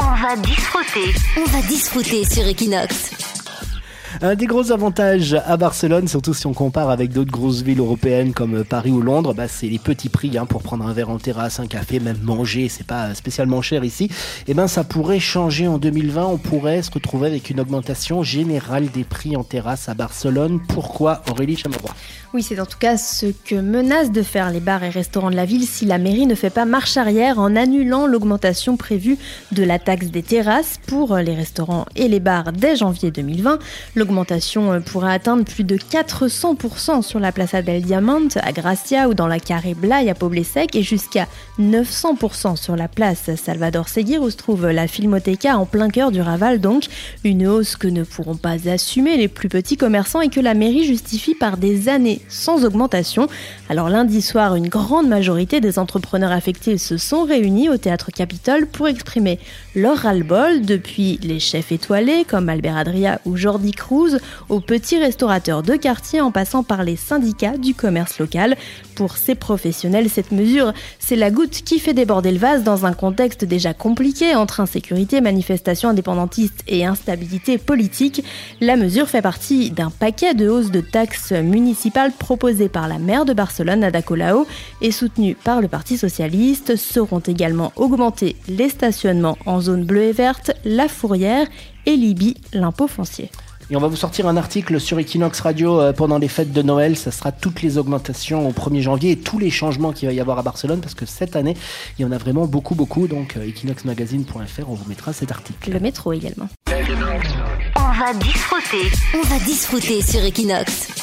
On va disfruter. On va disfruter sur Equinox. Un des gros avantages à Barcelone, surtout si on compare avec d'autres grosses villes européennes comme Paris ou Londres, bah, c'est les petits prix hein, pour prendre un verre en terrasse, un café, même manger, c'est pas spécialement cher ici. Et eh ben ça pourrait changer en 2020, on pourrait se retrouver avec une augmentation générale des prix en terrasse à Barcelone. Pourquoi Aurélie Chamarois Oui, c'est en tout cas ce que menacent de faire les bars et restaurants de la ville si la mairie ne fait pas marche arrière en annulant l'augmentation prévue de la taxe des terrasses pour les restaurants et les bars dès janvier 2020. L'augmentation euh, pourrait atteindre plus de 400% sur la Plaza del Diamante à Gracia ou dans la Carré Blay à Poblesec et jusqu'à 900% sur la place Salvador Seguir où se trouve la Filmoteca en plein cœur du Raval donc. Une hausse que ne pourront pas assumer les plus petits commerçants et que la mairie justifie par des années sans augmentation. Alors lundi soir, une grande majorité des entrepreneurs affectés se sont réunis au théâtre Capitole pour exprimer leur ras-le-bol depuis les chefs étoilés comme Albert Adria ou Jordi Cruz aux petits restaurateurs de quartier en passant par les syndicats du commerce local. Pour ces professionnels, cette mesure, c'est la goutte qui fait déborder le vase dans un contexte déjà compliqué entre insécurité, manifestations indépendantistes et instabilité politique. La mesure fait partie d'un paquet de hausses de taxes municipales proposées par la maire de Barcelone, Ada Colau, et soutenues par le Parti socialiste. Seront également augmentés les stationnements en zone bleue et verte, la fourrière et Libye, l'impôt foncier. Et on va vous sortir un article sur Equinox Radio euh, pendant les fêtes de Noël. Ça sera toutes les augmentations au 1er janvier et tous les changements qu'il va y avoir à Barcelone parce que cette année, il y en a vraiment beaucoup, beaucoup. Donc, euh, equinoxmagazine.fr, on vous mettra cet article. Le métro également. On va disfruter. On va disfruter sur Equinox.